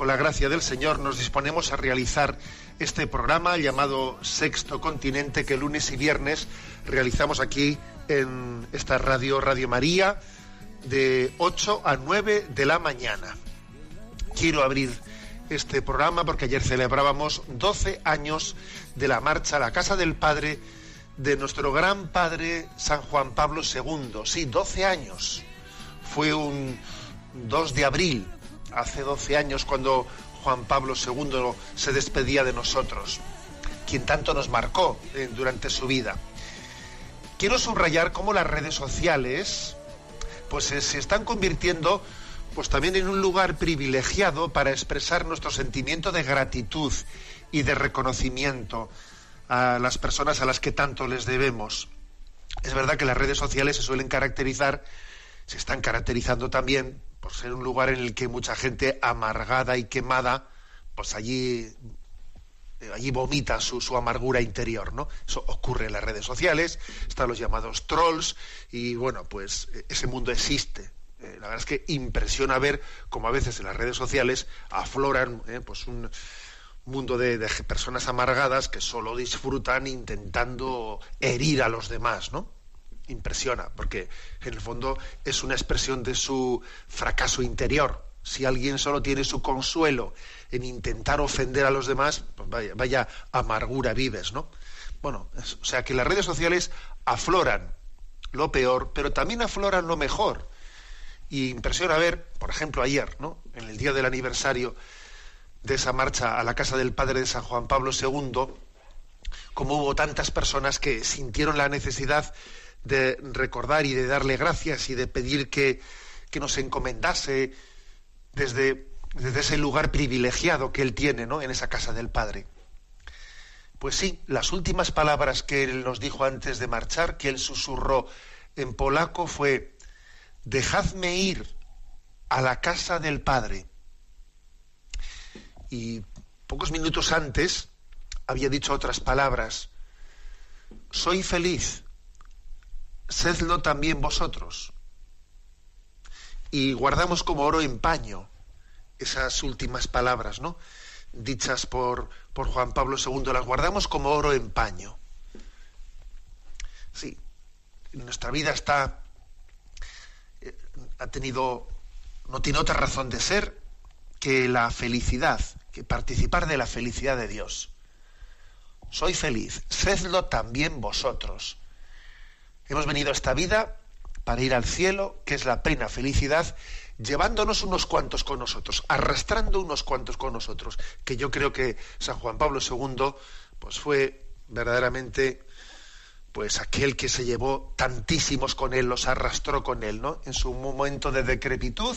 con la gracia del Señor, nos disponemos a realizar este programa llamado Sexto Continente que lunes y viernes realizamos aquí en esta radio, Radio María, de 8 a 9 de la mañana. Quiero abrir este programa porque ayer celebrábamos 12 años de la marcha a la Casa del Padre de nuestro gran padre San Juan Pablo II. Sí, 12 años fue un 2 de abril, hace 12 años, cuando Juan Pablo II se despedía de nosotros, quien tanto nos marcó eh, durante su vida. Quiero subrayar cómo las redes sociales pues eh, se están convirtiendo pues también en un lugar privilegiado para expresar nuestro sentimiento de gratitud y de reconocimiento a las personas a las que tanto les debemos. Es verdad que las redes sociales se suelen caracterizar se están caracterizando también por ser un lugar en el que mucha gente amargada y quemada, pues allí, eh, allí vomita su, su amargura interior, ¿no? Eso ocurre en las redes sociales, están los llamados trolls, y bueno, pues eh, ese mundo existe. Eh, la verdad es que impresiona ver cómo a veces en las redes sociales afloran pues un mundo de, de personas amargadas que solo disfrutan intentando herir a los demás, ¿no? Impresiona, porque en el fondo es una expresión de su fracaso interior. Si alguien solo tiene su consuelo en intentar ofender a los demás, pues vaya, vaya amargura vives, ¿no? Bueno, o sea que las redes sociales afloran lo peor, pero también afloran lo mejor. Y impresiona ver, por ejemplo, ayer, ¿no? En el día del aniversario de esa marcha a la casa del padre de San Juan Pablo II, como hubo tantas personas que sintieron la necesidad de recordar y de darle gracias y de pedir que, que nos encomendase desde, desde ese lugar privilegiado que él tiene ¿no? en esa casa del Padre. Pues sí, las últimas palabras que él nos dijo antes de marchar, que él susurró en polaco, fue, dejadme ir a la casa del Padre. Y pocos minutos antes había dicho otras palabras, soy feliz, sedlo también vosotros. Y guardamos como oro en paño esas últimas palabras, ¿no? Dichas por, por Juan Pablo II, las guardamos como oro en paño. Sí, nuestra vida está, eh, ha tenido, no tiene otra razón de ser que la felicidad, que participar de la felicidad de Dios. Soy feliz, sedlo también vosotros. Hemos venido a esta vida para ir al cielo, que es la plena felicidad, llevándonos unos cuantos con nosotros, arrastrando unos cuantos con nosotros, que yo creo que San Juan Pablo II pues fue verdaderamente pues aquel que se llevó tantísimos con él, los arrastró con él, ¿no? En su momento de decrepitud,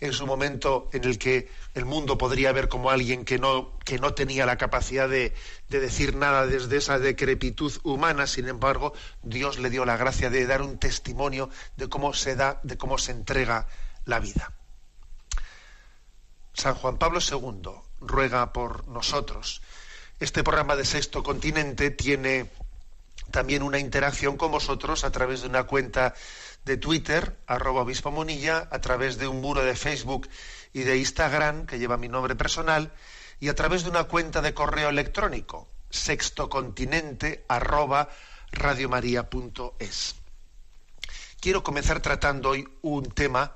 en su momento en el que el mundo podría ver como alguien que no, que no tenía la capacidad de, de decir nada desde esa decrepitud humana, sin embargo, Dios le dio la gracia de dar un testimonio de cómo se da, de cómo se entrega la vida. San Juan Pablo II ruega por nosotros. Este programa de Sexto Continente tiene también una interacción con vosotros a través de una cuenta de Twitter, arroba obispo Monilla, a través de un muro de Facebook y de Instagram, que lleva mi nombre personal, y a través de una cuenta de correo electrónico, sextocontinente, arroba radiomaria.es. Quiero comenzar tratando hoy un tema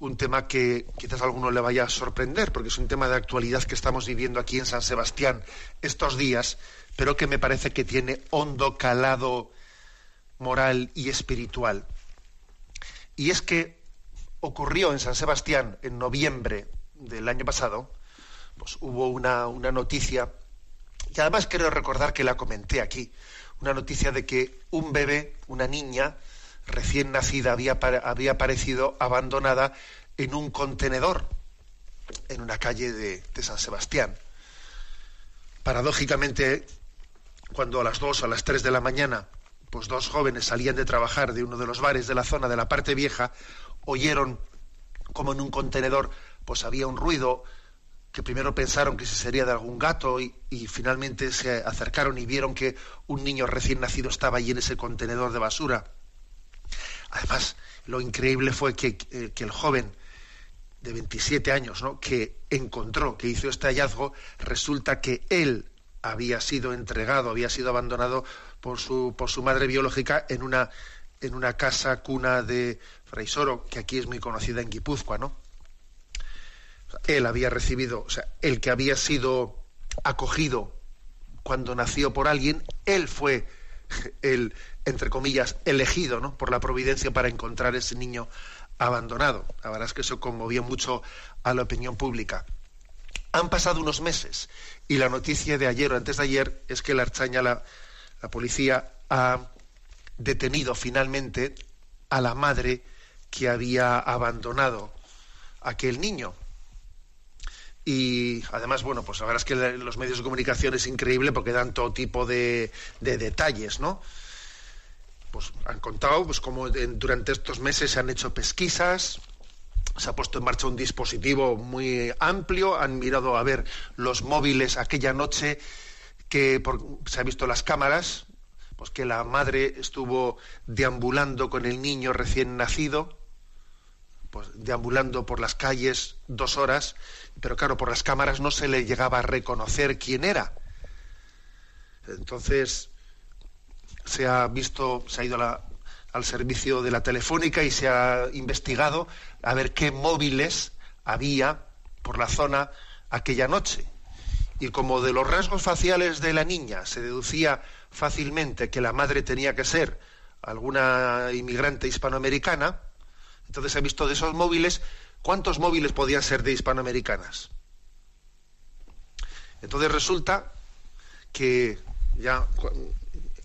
un tema que quizás a alguno le vaya a sorprender, porque es un tema de actualidad que estamos viviendo aquí en San Sebastián estos días, pero que me parece que tiene hondo calado moral y espiritual. Y es que ocurrió en San Sebastián en noviembre del año pasado, pues hubo una, una noticia, y además quiero recordar que la comenté aquí, una noticia de que un bebé, una niña recién nacida, había, había aparecido abandonada en un contenedor en una calle de, de San Sebastián. Paradójicamente, cuando a las dos o a las tres de la mañana, pues dos jóvenes salían de trabajar de uno de los bares de la zona de la parte vieja, oyeron como en un contenedor pues había un ruido que primero pensaron que se sería de algún gato y, finalmente se acercaron y vieron que un niño recién nacido estaba allí en ese contenedor de basura. Además, lo increíble fue que, eh, que el joven de 27 años, ¿no? que encontró, que hizo este hallazgo, resulta que él había sido entregado, había sido abandonado por su, por su madre biológica en una, en una casa cuna de Freisoro, que aquí es muy conocida en Guipúzcoa, ¿no? Él había recibido, o sea, el que había sido acogido cuando nació por alguien, él fue el, entre comillas, elegido, ¿no? Por la providencia para encontrar ese niño abandonado. La verdad es que eso conmovió mucho a la opinión pública. Han pasado unos meses y la noticia de ayer o antes de ayer es que la Archaña, la, la policía, ha detenido finalmente a la madre que había abandonado a aquel niño. Y además, bueno, pues la verdad es que los medios de comunicación es increíble porque dan todo tipo de, de detalles, ¿no? Pues han contado pues cómo durante estos meses se han hecho pesquisas, se ha puesto en marcha un dispositivo muy amplio, han mirado a ver los móviles aquella noche que se ha visto las cámaras, pues que la madre estuvo deambulando con el niño recién nacido, pues deambulando por las calles dos horas, pero claro, por las cámaras no se le llegaba a reconocer quién era. Entonces se ha visto, se ha ido al servicio de la telefónica y se ha investigado a ver qué móviles había por la zona aquella noche. Y como de los rasgos faciales de la niña se deducía fácilmente que la madre tenía que ser alguna inmigrante hispanoamericana, entonces he visto de esos móviles, ¿cuántos móviles podían ser de hispanoamericanas? Entonces resulta que ya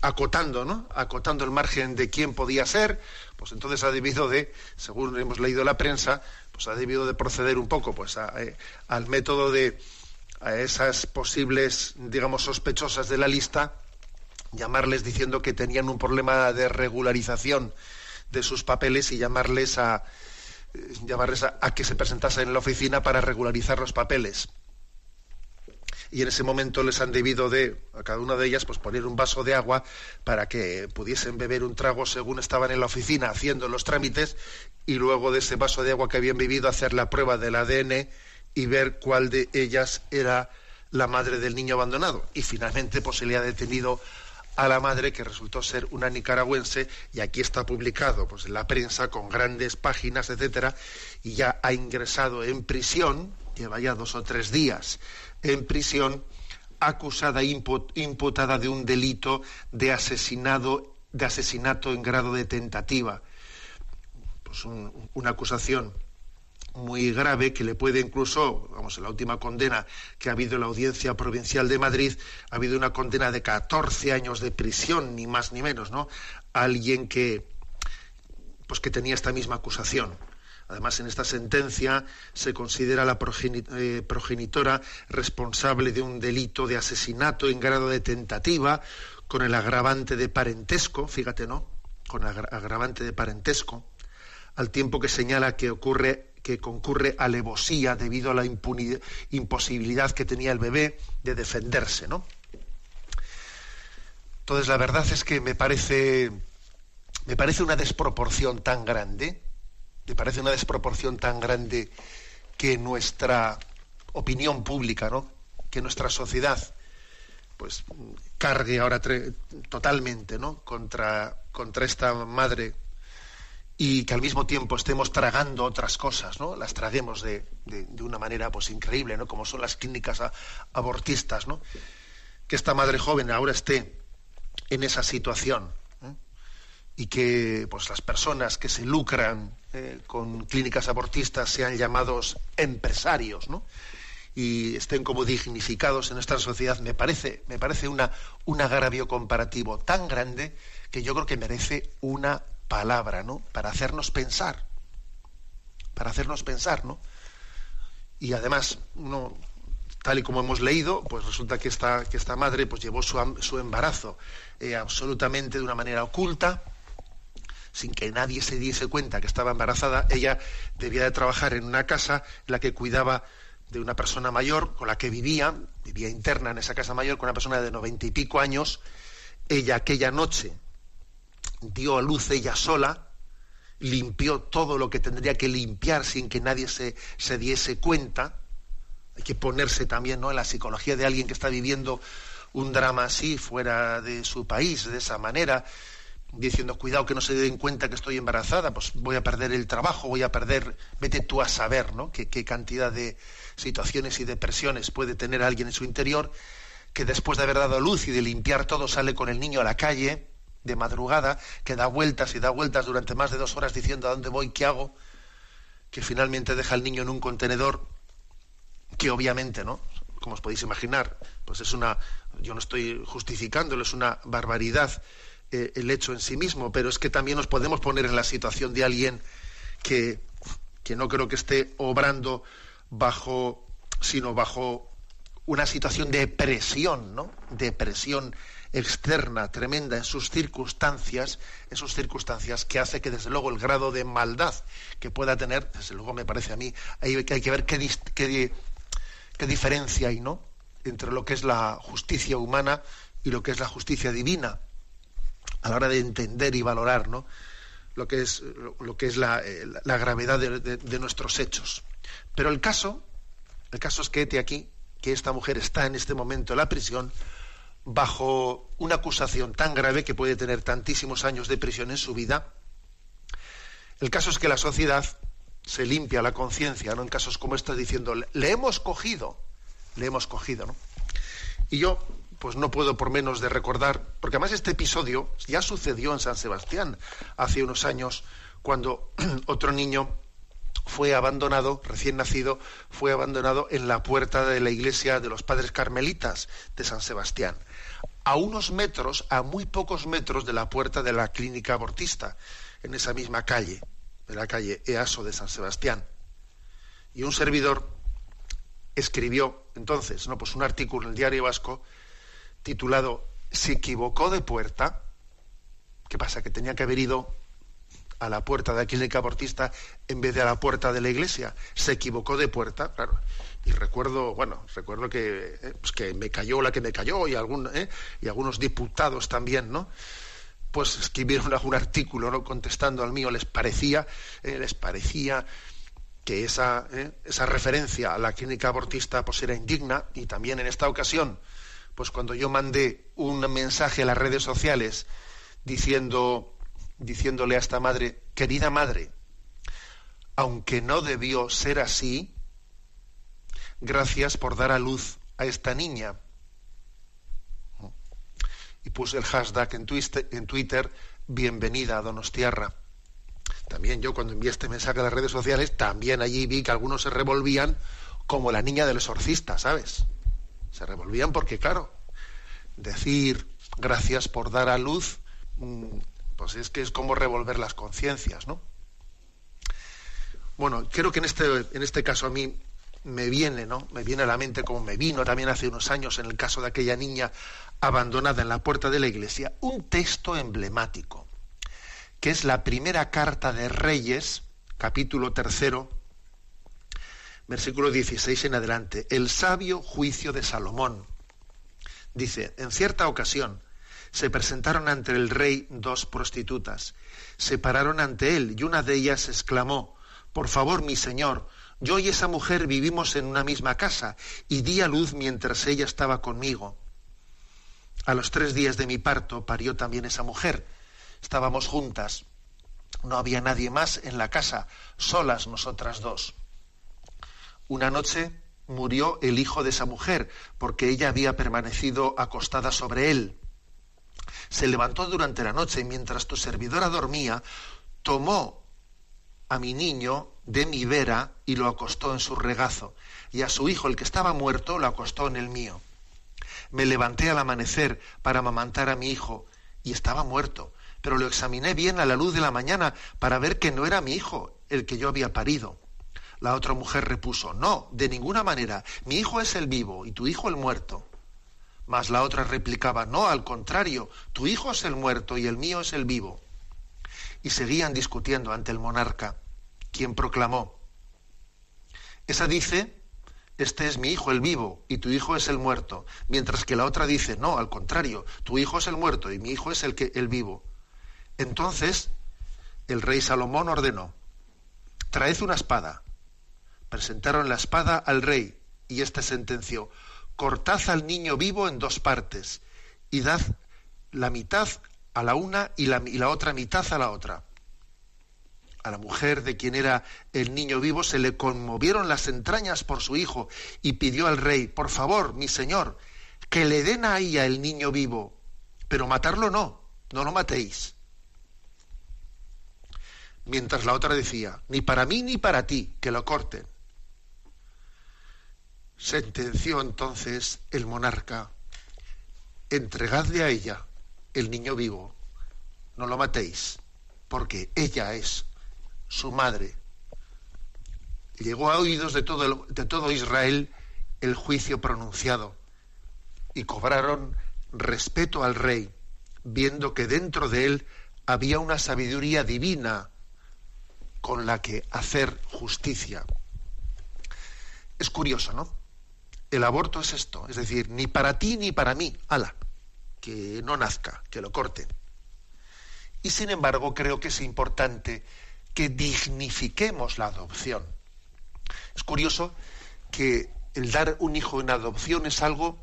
acotando, ¿no? Acotando el margen de quién podía ser, pues entonces ha debido de, según hemos leído la prensa, pues ha debido de proceder un poco pues eh, al método de a esas posibles, digamos, sospechosas de la lista, llamarles diciendo que tenían un problema de regularización de sus papeles y llamarles a eh, llamarles a, que se presentasen en la oficina para regularizar los papeles. Y en ese momento les han debido de, a cada una de ellas, pues poner un vaso de agua para que pudiesen beber un trago según estaban en la oficina haciendo los trámites y luego de ese vaso de agua que habían bebido hacer la prueba del ADN y ver cuál de ellas era la madre del niño abandonado. Y finalmente pues se le ha detenido a la madre que resultó ser una nicaragüense y aquí está publicado pues en la prensa con grandes páginas etcétera y ya ha ingresado en prisión lleva ya dos o tres días en prisión acusada imputada de un delito de asesinado de asesinato en grado de tentativa pues una acusación muy grave que le puede incluso, vamos, en la última condena que ha habido en la Audiencia Provincial de Madrid, ha habido una condena de 14 años de prisión, ni más ni menos, ¿no? Alguien que, pues que tenía esta misma acusación. Además, en esta sentencia se considera la eh, progenitora responsable de un delito de asesinato en grado de tentativa, con el agravante de parentesco, fíjate, ¿no? Con agravante de parentesco, al tiempo que señala que ocurre que concurre alevosía debido a la imposibilidad que tenía el bebé de defenderse, ¿no? Entonces la verdad es que me parece me parece una desproporción tan grande, me parece una desproporción tan grande que nuestra opinión pública, ¿no? Que nuestra sociedad pues cargue ahora totalmente, ¿no? contra contra esta madre y que al mismo tiempo estemos tragando otras cosas, ¿no? Las traguemos de, una manera pues increíble, ¿no? Como son las clínicas abortistas, ¿no? Que esta madre joven ahora esté en esa situación ¿eh? y que pues las personas que se lucran eh, con clínicas abortistas sean llamados empresarios, ¿no? y estén como dignificados en nuestra sociedad, me parece, me parece una, un agravio comparativo tan grande que yo creo que merece una palabra, ¿no? Para hacernos pensar, para hacernos pensar, ¿no? Y además, no, tal y como hemos leído, pues resulta que esta, que esta madre pues llevó su, su embarazo eh, absolutamente de una manera oculta, sin que nadie se diese cuenta que estaba embarazada. Ella debía de trabajar en una casa en la que cuidaba de una persona mayor con la que vivía, vivía interna en esa casa mayor con una persona de noventa y pico años. Ella aquella noche dio a luz ella sola, limpió todo lo que tendría que limpiar sin que nadie se, se diese cuenta. Hay que ponerse también ¿no? en la psicología de alguien que está viviendo un drama así fuera de su país, de esa manera, diciendo, cuidado que no se den cuenta que estoy embarazada, pues voy a perder el trabajo, voy a perder, vete tú a saber, ¿no? Qué, qué cantidad de situaciones y depresiones puede tener alguien en su interior, que después de haber dado luz y de limpiar todo sale con el niño a la calle, de madrugada, que da vueltas y da vueltas durante más de dos horas diciendo a dónde voy, qué hago, que finalmente deja al niño en un contenedor, que obviamente, ¿no? Como os podéis imaginar, pues es una, yo no estoy justificándolo, es una barbaridad eh, el hecho en sí mismo, pero es que también nos podemos poner en la situación de alguien que, que no creo que esté obrando bajo, sino bajo una situación de presión, ¿no? De presión externa tremenda en sus circunstancias, en sus circunstancias que hace que desde luego el grado de maldad que pueda tener, desde luego me parece a mí, hay, hay que ver qué, qué, qué diferencia hay, ¿no? entre lo que es la justicia humana y lo que es la justicia divina a la hora de entender y valorar ¿no? lo que es, lo, que es la, eh, la gravedad de, de, nuestros hechos. Pero el caso, el caso es que este aquí, que esta mujer está en este momento en la prisión, bajo una acusación tan grave que puede tener tantísimos años de prisión en su vida, el caso es que la sociedad se limpia la conciencia, ¿no? En casos como estos diciendo, le hemos cogido, le hemos cogido, ¿no? Y yo, pues no puedo por menos de recordar, porque además este episodio ya sucedió en San Sebastián hace unos años, cuando otro niño fue abandonado, recién nacido, fue abandonado en la puerta de la iglesia de los padres carmelitas de San Sebastián a unos metros, a muy pocos metros de la puerta de la clínica abortista, en esa misma calle, de la calle Easo de San Sebastián. Y un servidor escribió entonces, no, pues un artículo en el Diario Vasco titulado Se equivocó de puerta. ¿Qué pasa? Que tenía que haber ido a la puerta de la clínica abortista en vez de a la puerta de la iglesia. Se equivocó de puerta, claro y recuerdo, bueno, recuerdo que, eh, pues que me cayó la que me cayó y, algún, eh, y algunos diputados también, ¿no? Pues escribieron algún artículo, ¿no? Contestando al mío, les parecía, eh, les parecía que esa, esa referencia a la clínica abortista pues era indigna y también en esta ocasión, pues cuando yo mandé un mensaje a las redes sociales diciendo, diciéndole a esta madre, querida madre, aunque no debió ser así, gracias por dar a luz a esta niña. Y puse el hashtag en Twitter, en Twitter bienvenida a Donostierra. También yo cuando envié este mensaje a las redes sociales, también allí vi que algunos se revolvían como la niña del exorcista, ¿sabes? Se revolvían porque, claro, decir gracias por dar a luz, mm, pues es que es como revolver las conciencias, ¿no? Bueno, creo que en este, en este caso a mí me viene, ¿no? Me viene a la mente como me vino también hace unos años en el caso de aquella niña abandonada en la puerta de la iglesia, un texto emblemático, que es la primera carta de Reyes, capítulo tercero, versículo 16 en adelante, el sabio juicio de Salomón. Dice, en cierta ocasión se presentaron ante el rey dos prostitutas, se pararon ante él y una de ellas exclamó, por favor, mi señor, yo y esa mujer vivimos en una misma casa y di a luz mientras ella estaba conmigo. A los tres días de mi parto parió también esa mujer. Estábamos juntas. No había nadie más en la casa, solas nosotras dos. Una noche murió el hijo de esa mujer, porque ella había permanecido acostada sobre él. Se levantó durante la noche mientras tu servidora dormía, tomó a mi niño de mi vera y lo acostó en su regazo, y a su hijo, el que estaba muerto, lo acostó en el mío. Me levanté al amanecer para amamantar a mi hijo, y estaba muerto, pero lo examiné bien a la luz de la mañana para ver que no era mi hijo el que yo había parido. La otra mujer repuso, no, de ninguna manera, mi hijo es el vivo y tu hijo el muerto. Mas la otra replicaba, no, al contrario, tu hijo es el muerto y el mío es el vivo. Y seguían discutiendo ante el monarca, quien proclamó, esa dice, este es mi hijo el vivo y tu hijo es el muerto, mientras que la otra dice, no, al contrario, tu hijo es el muerto y mi hijo es el, que, el vivo. Entonces el rey Salomón ordenó, traed una espada. Presentaron la espada al rey y éste sentenció, cortad al niño vivo en dos partes y dad la mitad a la una y la, otra mitad a la otra. A la mujer de quien era el niño vivo se le conmovieron las entrañas por su hijo y pidió al rey, por favor, mi señor, que le den a ella el niño vivo, pero matarlo no, no lo matéis mientras la otra decía, ni para mí ni para ti, que lo corten. Sentenció entonces el monarca, entregadle a ella el niño vivo, no lo matéis, porque ella es su madre. Llegó a oídos de todo, de todo Israel el juicio pronunciado y cobraron respeto al rey, viendo que dentro de él había una sabiduría divina con la que hacer justicia. Es curioso, ¿no? El aborto es esto, es decir, ni para ti ni para mí, ala, que no nazca, que lo corten. Y sin embargo, creo que es importante que dignifiquemos la adopción. Es curioso que el dar un hijo en adopción es algo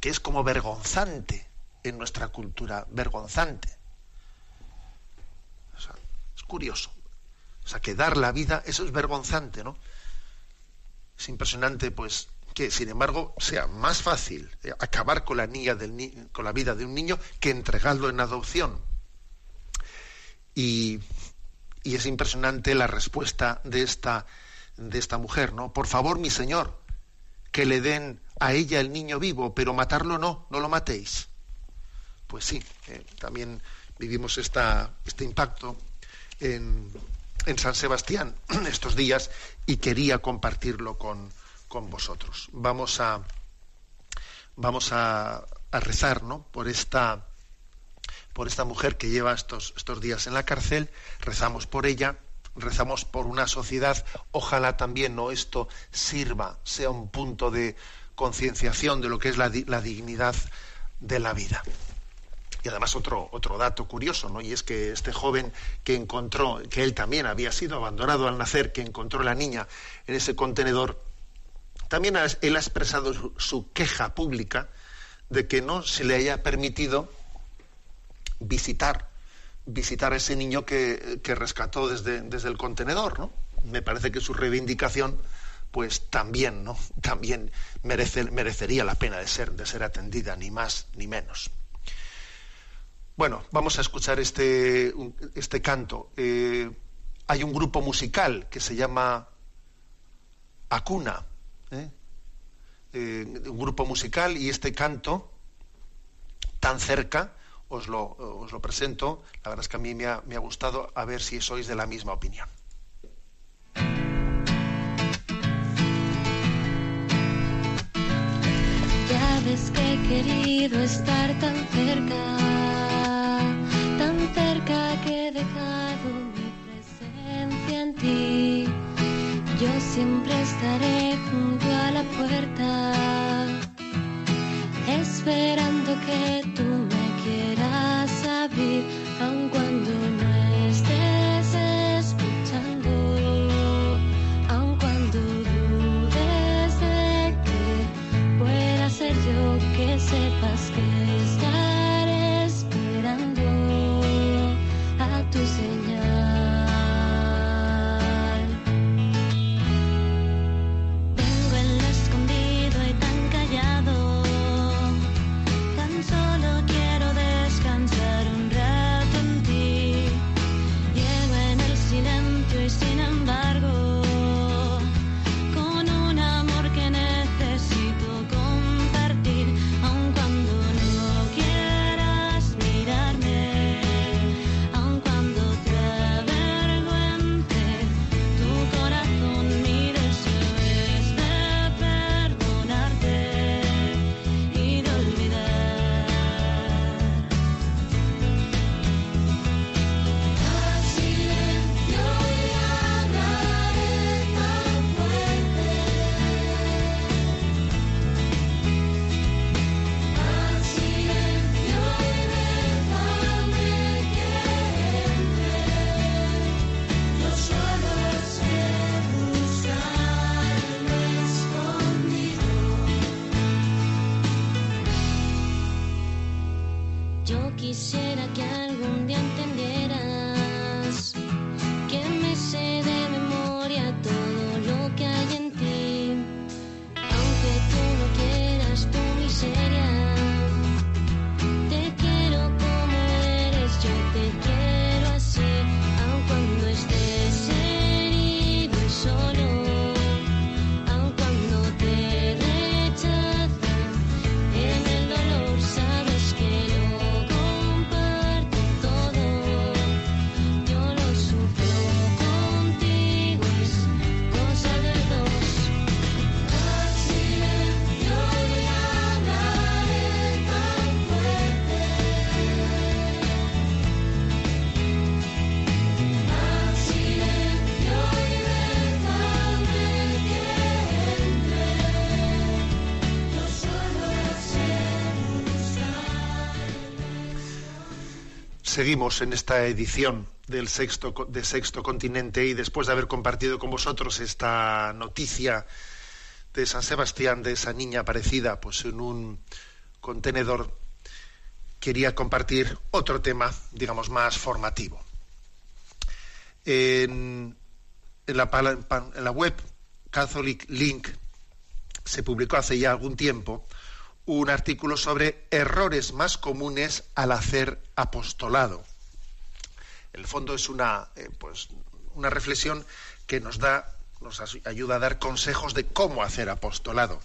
que es como vergonzante en nuestra cultura, vergonzante. es curioso. O sea, que dar la vida, eso es vergonzante, ¿no? Es impresionante, pues, que sin embargo sea más fácil eh, acabar con la, niña del con la vida de un niño que entregarlo en adopción. Y, es impresionante la respuesta de esta, de esta mujer, ¿no? Por favor, mi señor, que le den a ella el niño vivo, pero matarlo no, no lo matéis. Pues sí, eh, también vivimos esta, este impacto en, en San Sebastián estos días y quería compartirlo con, vosotros. Vamos a, vamos a, rezar ¿no? por, esta, por esta mujer que lleva estos, estos días en la cárcel, rezamos por ella, rezamos por una sociedad, ojalá también ¿no? esto sirva, sea un punto de concienciación de lo que es la, la dignidad de la vida. Y además otro, otro dato curioso, ¿no? Y es que este joven que encontró, que él también había sido abandonado al nacer, que encontró la niña en ese contenedor, también él ha expresado su, queja pública de que no se le haya permitido visitar, visitar a ese niño que, rescató desde, desde el contenedor, ¿no? Me parece que su reivindicación pues también, ¿no? También merece, merecería la pena de ser, de ser atendida, ni más ni menos. Bueno, vamos a escuchar este, este canto. Eh, hay un grupo musical que se llama Acuna, ¿eh? Eh, un grupo musical y este canto tan cerca os lo, os lo, presento. La verdad es que a mí me ha, me ha gustado a ver si sois de la misma opinión. Ya ves que he querido estar tan cerca que he dejado mi presencia en ti. Yo siempre estaré junto a la puerta, esperando que tú me quieras abrir, aun cuando no estés escuchando, aun cuando dudes de que pueda ser yo que sepas que estaré Seguimos en esta edición del sexto, de Sexto Continente y después de haber compartido con vosotros esta noticia de San Sebastián, de esa niña aparecida pues, en un contenedor, quería compartir otro tema, digamos, más formativo. En, en la web Catholic Link se publicó hace ya algún tiempo un artículo sobre errores más comunes al hacer apostolado. El fondo es una, eh, pues, una reflexión que nos da, nos ayuda a dar consejos de cómo hacer apostolado.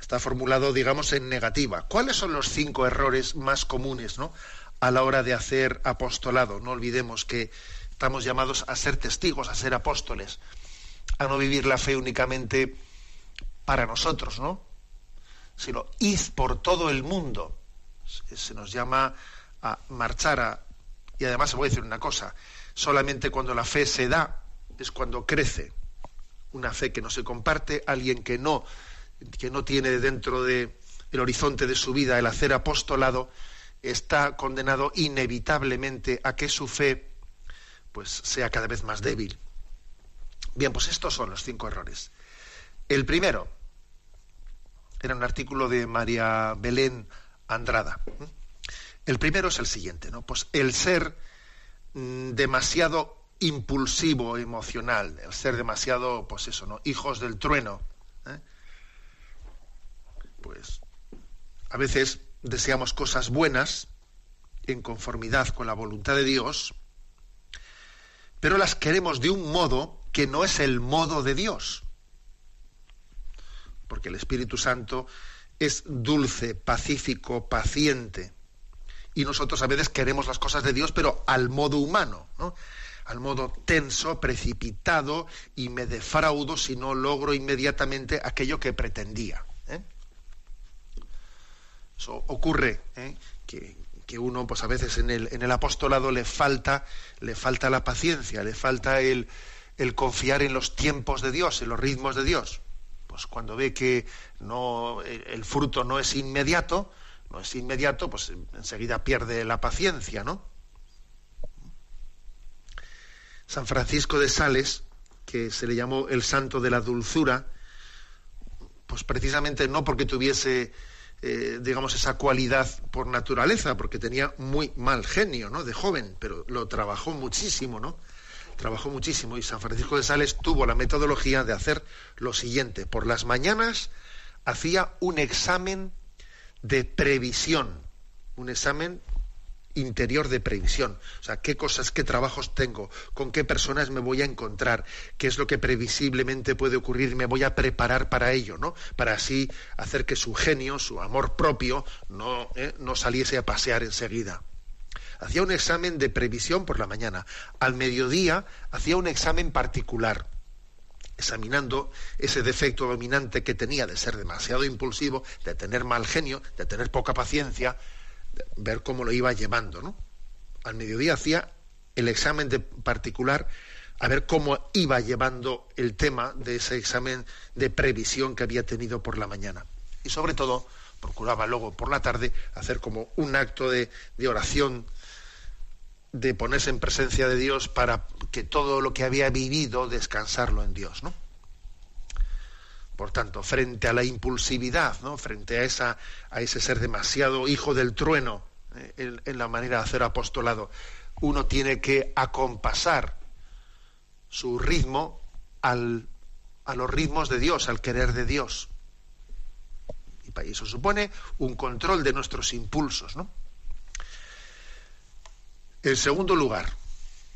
Está formulado, digamos, en negativa. ¿Cuáles son los cinco errores más comunes ¿no? a la hora de hacer apostolado? No olvidemos que estamos llamados a ser testigos, a ser apóstoles, a no vivir la fe únicamente para nosotros, ¿no? Sino id por todo el mundo. Se- nos llama a marchar a... Y además voy a decir una cosa, solamente cuando la fe se da es cuando crece. Una fe que no se comparte, alguien que no, que no tiene dentro de el horizonte de su vida el hacer apostolado, está condenado inevitablemente a que su fe pues sea cada vez más débil. Bien, pues estos son los cinco errores. El primero, era un artículo de María Belén Andrada. El primero es el siguiente, ¿no? Pues el ser mm, demasiado impulsivo emocional, el ser demasiado, pues eso, ¿no? Hijos del trueno. ¿eh? Pues a veces deseamos cosas buenas en conformidad con la voluntad de Dios, pero las queremos de un modo que no es el modo de Dios porque el Espíritu Santo es dulce, pacífico, paciente. Y nosotros a veces queremos las cosas de Dios, pero al modo humano, ¿no? Al modo tenso, precipitado, y me defraudo si no logro inmediatamente aquello que pretendía. ¿eh? Eso ocurre, ¿eh? que, que uno, pues a veces en el, en el apostolado le falta, le falta la paciencia, le falta el, el confiar en los tiempos de Dios, en los ritmos de Dios pues cuando ve que no el, fruto no es inmediato, no es inmediato, pues enseguida pierde la paciencia, ¿no? San Francisco de Sales, que se le llamó el santo de la dulzura, pues precisamente no porque tuviese, eh, digamos, esa cualidad por naturaleza, porque tenía muy mal genio, ¿no? De joven, pero lo trabajó muchísimo, ¿no? Trabajó muchísimo y San Francisco de Sales tuvo la metodología de hacer lo siguiente. Por las mañanas hacía un examen de previsión, un examen interior de previsión. O sea, qué cosas, qué trabajos tengo, con qué personas me voy a encontrar, qué es lo que previsiblemente puede ocurrir, me voy a preparar para ello, ¿no? Para así hacer que su genio, su amor propio, no, ¿eh? no saliese a pasear enseguida hacía un examen de previsión por la mañana. Al mediodía hacía un examen particular, examinando ese defecto dominante que tenía de ser demasiado impulsivo, de tener mal genio, de tener poca paciencia, ver cómo lo iba llevando. ¿no? Al mediodía hacía el examen de particular a ver cómo iba llevando el tema de ese examen de previsión que había tenido por la mañana. Y sobre todo procuraba luego por la tarde hacer como un acto de, de oración de ponerse en presencia de Dios para que todo lo que había vivido descansarlo en Dios, ¿no? Por tanto, frente a la impulsividad, ¿no? Frente a esa a ese ser demasiado hijo del trueno, eh, en, la manera de hacer apostolado. Uno tiene que acompasar su ritmo al, a los ritmos de Dios, al querer de Dios. Y eso supone un control de nuestros impulsos. ¿no? En segundo lugar,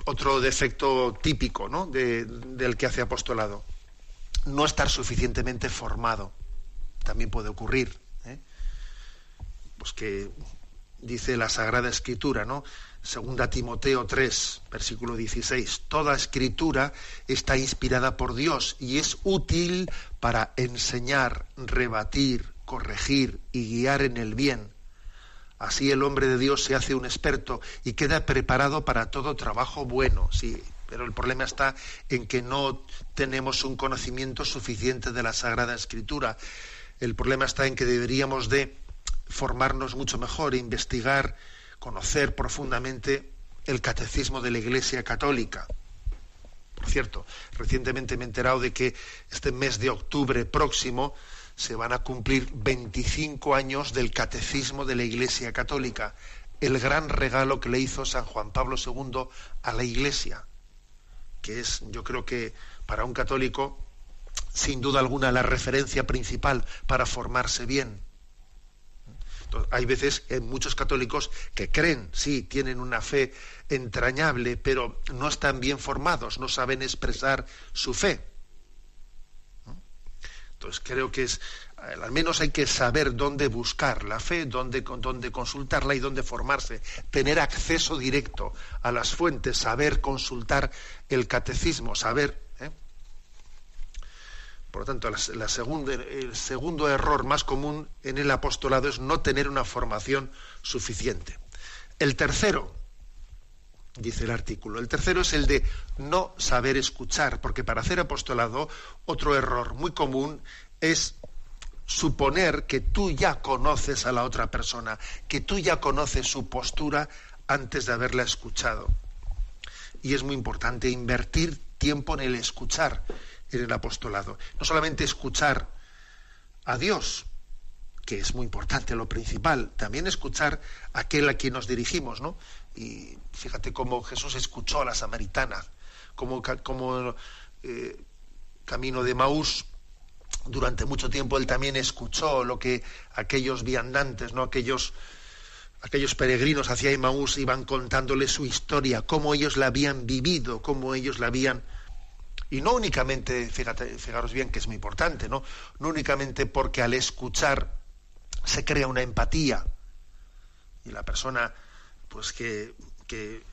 otro defecto típico ¿no? de- del que hace apostolado, no estar suficientemente formado. También puede ocurrir. ¿eh? Pues que dice la Sagrada Escritura, ¿no? Segunda Timoteo 3, versículo 16. Toda escritura está inspirada por Dios y es útil para enseñar, rebatir, corregir y guiar en el bien. Así el hombre de Dios se hace un experto y queda preparado para todo trabajo bueno. Sí, pero el problema está en que no tenemos un conocimiento suficiente de la Sagrada Escritura. El problema está en que deberíamos de formarnos mucho mejor, investigar, conocer profundamente el catecismo de la Iglesia Católica. Por cierto, recientemente me he enterado de que este mes de octubre próximo se van a cumplir 25 años del catecismo de la Iglesia Católica, el gran regalo que le hizo San Juan Pablo II a la Iglesia, que es, yo creo que para un católico, sin duda alguna, la referencia principal para formarse bien. Hay veces en muchos católicos que creen, sí, tienen una fe entrañable, pero no están bien formados, no saben expresar su fe. Entonces creo que es, eh, al menos hay que saber dónde buscar la fe, dónde, dónde consultarla y dónde formarse, tener acceso directo a las fuentes, saber consultar el catecismo, saber. ¿eh? Por lo tanto, la, el segundo error más común en el apostolado es no tener una formación suficiente. El tercero, dice el artículo. El tercero es el de no saber escuchar, porque para hacer apostolado, otro error muy común es suponer que tú ya conoces a la otra persona, que tú ya conoces su postura antes de haberla escuchado. Y es muy importante invertir tiempo en el escuchar en el apostolado. No solamente escuchar a Dios, que es muy importante, lo principal, también escuchar a aquel a quien nos dirigimos, ¿no? Y fíjate cómo Jesús escuchó a la samaritana, como eh, camino de Maús, durante mucho tiempo él también escuchó lo que aquellos viandantes, ¿no? aquellos, aquellos peregrinos hacia Emaús iban contándole su historia, cómo ellos la habían vivido, cómo ellos la habían y no únicamente, fijaros bien que es muy importante, ¿no? No únicamente porque al escuchar se crea una empatía y la persona pues que,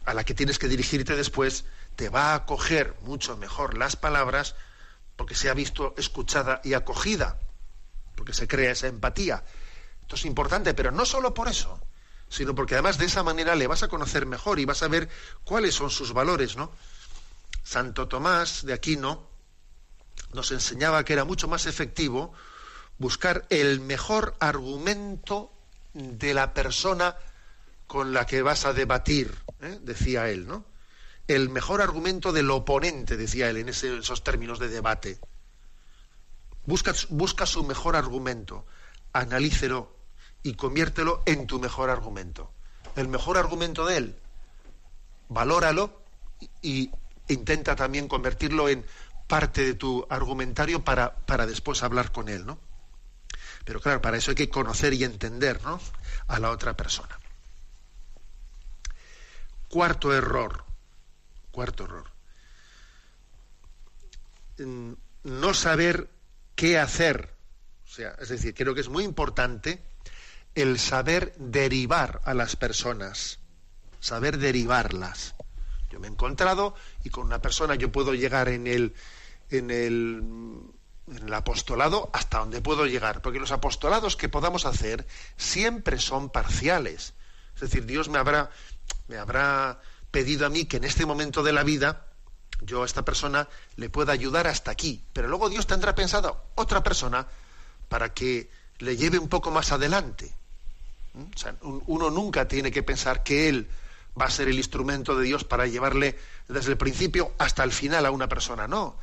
a la que tienes que dirigirte después te va a acoger mucho mejor las palabras porque se ha visto escuchada y acogida, porque se crea esa empatía. Esto es importante, pero no solo por eso, sino porque además de esa manera le vas a conocer mejor y vas a ver cuáles son sus valores, ¿no? Santo Tomás de Aquino nos enseñaba que era mucho más efectivo buscar el mejor argumento de la persona con la que vas a debatir, ¿eh? decía él, ¿no? El mejor argumento del oponente, decía él, en esos términos de debate. Busca, busca su mejor argumento, analícelo y conviértelo en tu mejor argumento. El mejor argumento de él, valóralo y intenta también convertirlo en parte de tu argumentario para, para después hablar con él, ¿no? Pero claro, para eso hay que conocer y entender ¿no? a la otra persona. Cuarto error. Cuarto error. No saber qué hacer. O sea, es decir, creo que es muy importante el saber derivar a las personas. Saber derivarlas. Yo me he encontrado y con una persona yo puedo llegar en el, en el, en el apostolado hasta donde puedo llegar, porque los apostolados que podamos hacer siempre son parciales. Es decir, Dios me habrá, me habrá pedido a mí que en este momento de la vida yo a esta persona le pueda ayudar hasta aquí, pero luego Dios tendrá pensado otra persona para que le lleve un poco más adelante. Sea, uno nunca tiene que pensar que él va a ser el instrumento de Dios para llevarle desde el principio hasta el final a una persona. No,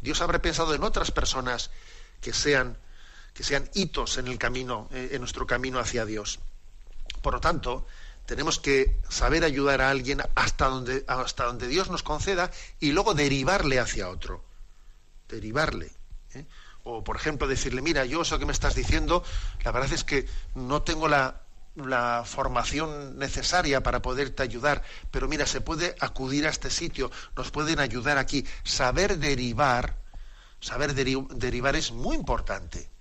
Dios habrá pensado en otras personas que sean, que sean hitos en el camino, en nuestro camino hacia Dios. Por lo tanto, tenemos que saber ayudar a alguien hasta donde, hasta donde Dios nos conceda y luego derivarle hacia otro. Derivarle. ¿eh? O, por ejemplo, decirle, mira, yo eso que me estás diciendo, la verdad es que no tengo la, la formación necesaria para poderte ayudar, pero mira, se puede acudir a este sitio, nos pueden ayudar aquí. Saber derivar, saber derivar es muy importante.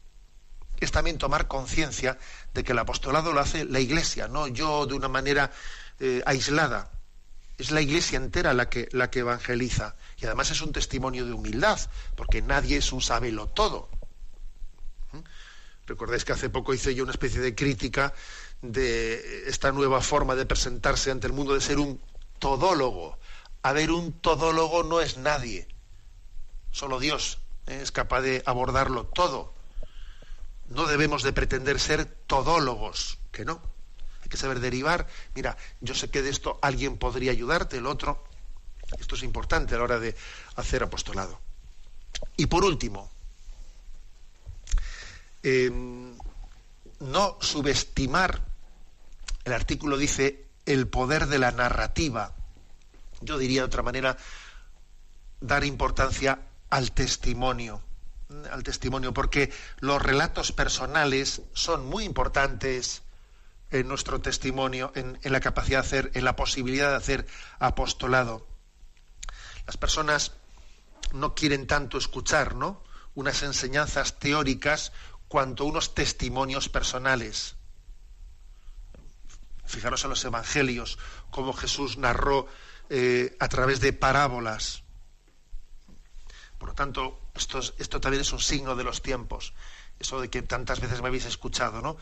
Es también tomar conciencia de que el apostolado lo hace la Iglesia, no yo de una manera eh, aislada. Es la Iglesia entera la que, la que evangeliza. Y además es un testimonio de humildad, porque nadie es un sabelo todo. ¿Mm? Recordáis que hace poco hice yo una especie de crítica de esta nueva forma de presentarse ante el mundo, de ser un todólogo. A ver, un todólogo no es nadie. Solo Dios ¿eh? es capaz de abordarlo todo. No debemos de pretender ser todólogos, que no. Hay que saber derivar. Mira, yo sé que de esto alguien podría ayudarte, el otro. Esto es importante a la hora de hacer apostolado. Y por último, em, no subestimar el artículo dice el poder de la narrativa. Yo diría de otra manera, dar importancia al testimonio, al testimonio, porque los relatos personales son muy importantes en nuestro testimonio, en, la capacidad de hacer, en la posibilidad de hacer apostolado. Las personas no quieren tanto escuchar, ¿no? unas enseñanzas teóricas cuanto unos testimonios personales. Fijaros en los evangelios, cómo Jesús narró eh, a través de parábolas. Por lo tanto, esto, esto también es un signo de los tiempos. Eso de que tantas veces me habéis escuchado, ¿no?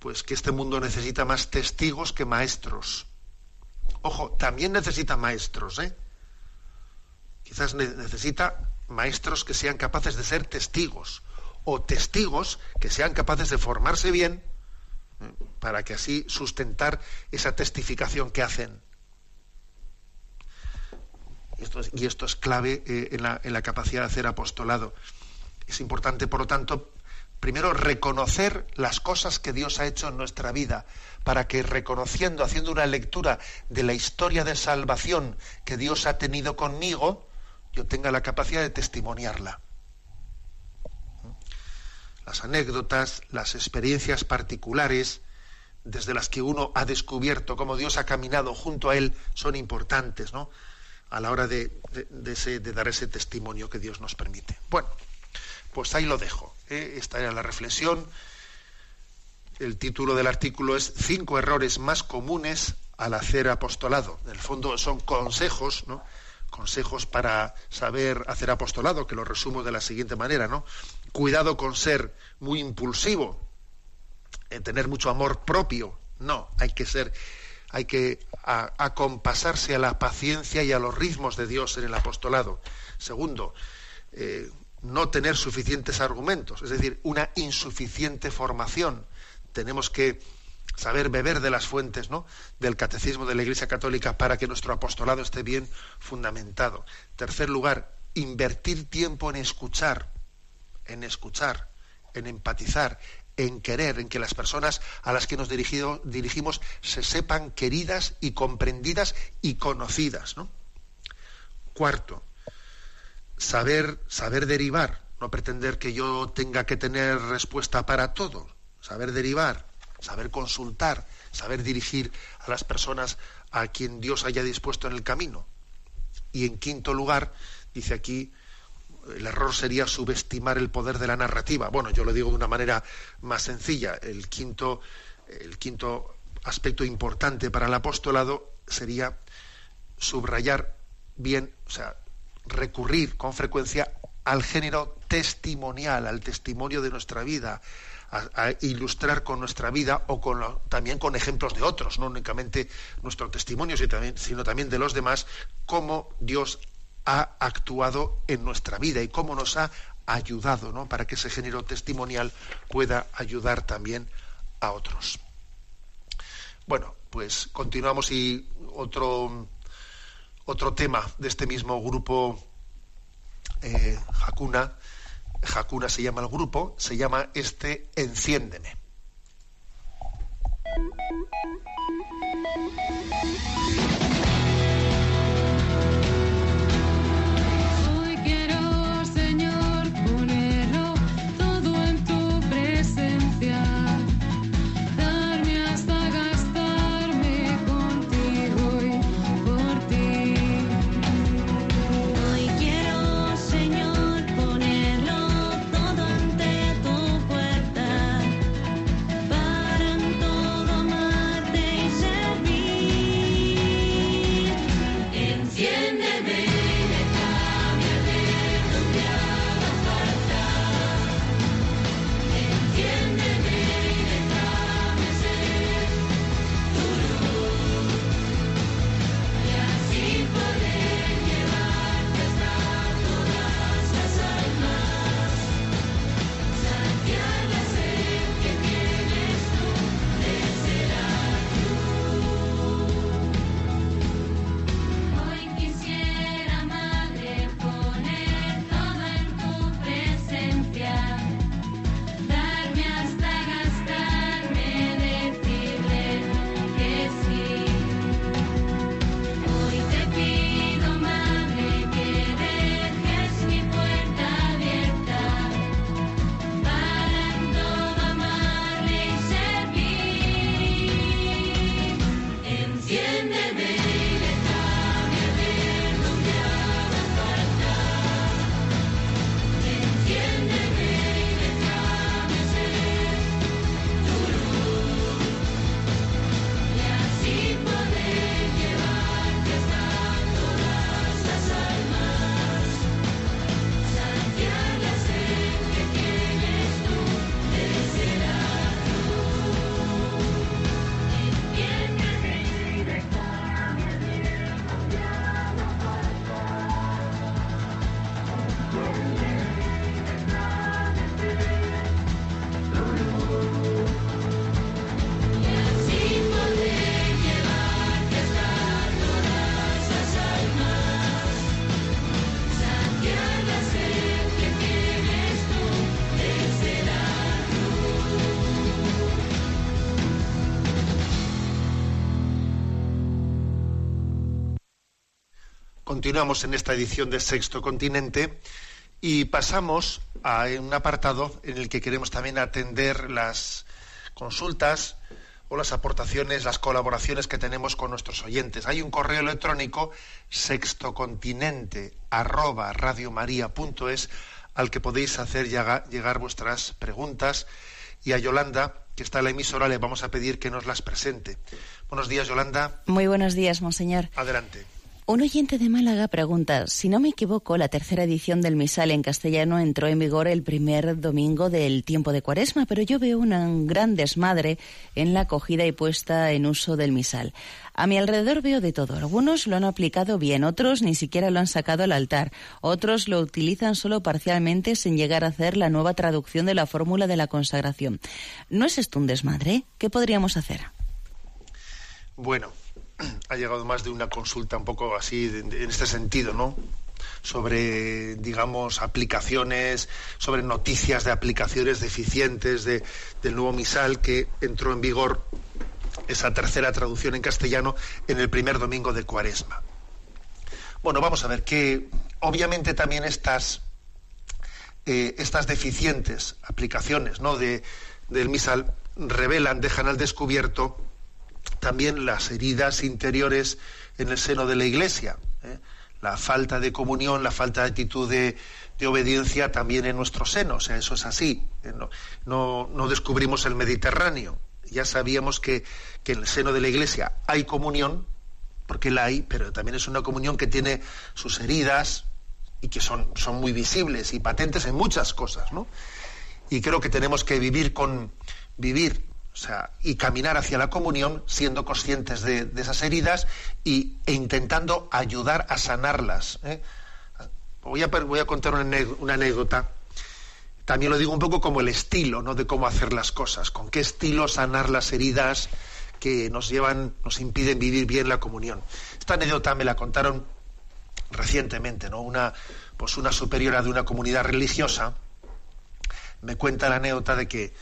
Pues que este mundo necesita más testigos que maestros. Ojo, también necesita maestros, ¿eh? Quizás necesita maestros que sean capaces de ser testigos o testigos que sean capaces de formarse bien para que así sustentar esa testificación que hacen. Y esto es clave eh, en, la, en la capacidad de hacer apostolado. Es importante, por lo tanto, primero reconocer las cosas que Dios ha hecho en nuestra vida, para que reconociendo, haciendo una lectura de la historia de salvación que Dios ha tenido conmigo, yo tenga la capacidad de testimoniarla las anécdotas, las experiencias particulares desde las que uno ha descubierto cómo Dios ha caminado junto a él son importantes, ¿no? A la hora de, dar ese testimonio que Dios nos permite. Bueno, pues ahí lo dejo. ¿eh? Esta era la reflexión. El título del artículo es Cinco errores más comunes al hacer apostolado. En el fondo son consejos, ¿no? Consejos para saber hacer apostolado, que lo resumo de la siguiente manera, ¿no? cuidado con ser muy impulsivo, en tener mucho amor propio. No, hay que ser, hay que acompasarse a la paciencia y a los ritmos de Dios en el apostolado. Segundo, eh, no tener suficientes argumentos, es decir, una insuficiente formación. Tenemos que saber beber de las fuentes ¿no? del catecismo de la Iglesia Católica para que nuestro apostolado esté bien fundamentado. Tercer lugar, invertir tiempo en escuchar en escuchar, en empatizar, en querer, en que las personas a las que nos dirigimos se sepan queridas y comprendidas y conocidas. ¿no? Cuarto, saber, saber derivar, no pretender que yo tenga que tener respuesta para todo, saber derivar, saber consultar, saber dirigir a las personas a quien Dios haya dispuesto en el camino. Y en quinto lugar, dice aquí, el error sería subestimar el poder de la narrativa. Bueno, yo lo digo de una manera más sencilla. El quinto, el quinto aspecto importante para el apostolado sería subrayar bien, o sea, recurrir con frecuencia al género testimonial, al testimonio de nuestra vida, a, ilustrar con nuestra vida o con también con ejemplos de otros, no únicamente nuestro testimonio, sino también, sino también de los demás, cómo Dios ha actuado en nuestra vida y cómo nos ha ayudado, ¿no? Para que ese género testimonial pueda ayudar también a otros. Bueno, pues continuamos y otro otro tema de este mismo grupo eh, Hakuna, Hakuna se llama el grupo, se llama este Enciéndeme. Continuamos en esta edición de Sexto Continente y pasamos a un apartado en el que queremos también atender las consultas o las aportaciones, las colaboraciones que tenemos con nuestros oyentes. Hay un correo electrónico sextocontinente arroba radiomaria.es al que podéis hacer llegar vuestras preguntas y a Yolanda, que está en la emisora, le vamos a pedir que nos las presente. Buenos días, Yolanda. Muy buenos días, monseñor. Adelante. Un oyente de Málaga pregunta, si no me equivoco, la tercera edición del misal en castellano entró en vigor el primer domingo del tiempo de cuaresma, pero yo veo una gran desmadre en la acogida y puesta en uso del misal. A mi alrededor veo de todo. Algunos lo han aplicado bien, otros ni siquiera lo han sacado al altar, otros lo utilizan solo parcialmente sin llegar a hacer la nueva traducción de la fórmula de la consagración. ¿No es esto un desmadre? ¿Qué podríamos hacer? Bueno, ha llegado más de una consulta un poco así en este sentido, ¿no? sobre, digamos, aplicaciones, sobre noticias de aplicaciones deficientes de, del nuevo misal que entró en vigor esa tercera traducción en castellano en el primer domingo de Cuaresma. Bueno, vamos a ver que obviamente también estas, eh, estas deficientes aplicaciones ¿no? de, del misal revelan, dejan al descubierto también las heridas interiores en el seno de la Iglesia, ¿eh? la falta de comunión, la falta de actitud de, obediencia también en nuestro seno, o sea, eso es así. ¿eh? No, no, descubrimos el Mediterráneo, ya sabíamos que, que, en el seno de la Iglesia hay comunión, porque la hay, pero también es una comunión que tiene sus heridas y que son, son muy visibles y patentes en muchas cosas, ¿no? Y creo que tenemos que vivir con vivir o sea, y caminar hacia la comunión siendo conscientes de, esas heridas y, e intentando ayudar a sanarlas. ¿eh? Voy, a, contar una, anécdota. También lo digo un poco como el estilo, ¿no? De cómo hacer las cosas, con qué estilo sanar las heridas que nos llevan, nos impiden vivir bien la comunión. Esta anécdota me la contaron recientemente, ¿no? Una, pues una superiora de una comunidad religiosa me cuenta la anécdota de que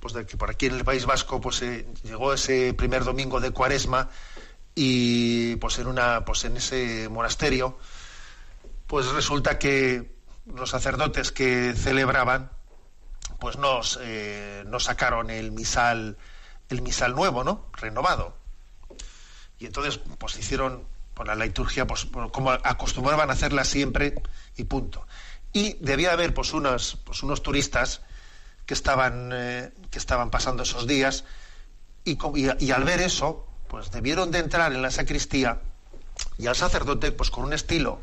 pues de que por aquí en el País Vasco pues llegó ese primer domingo de Cuaresma y pues en una pues en ese monasterio pues resulta que los sacerdotes que celebraban pues nos, eh, sacaron el misal el misal nuevo no renovado. Y entonces pues hicieron por la liturgia pues como acostumbraban a hacerla siempre y punto. Y debía haber pues unos pues unos turistas que estaban, eh, que estaban pasando esos días y, al ver eso, pues debieron de entrar en la sacristía y al sacerdote, pues con un estilo,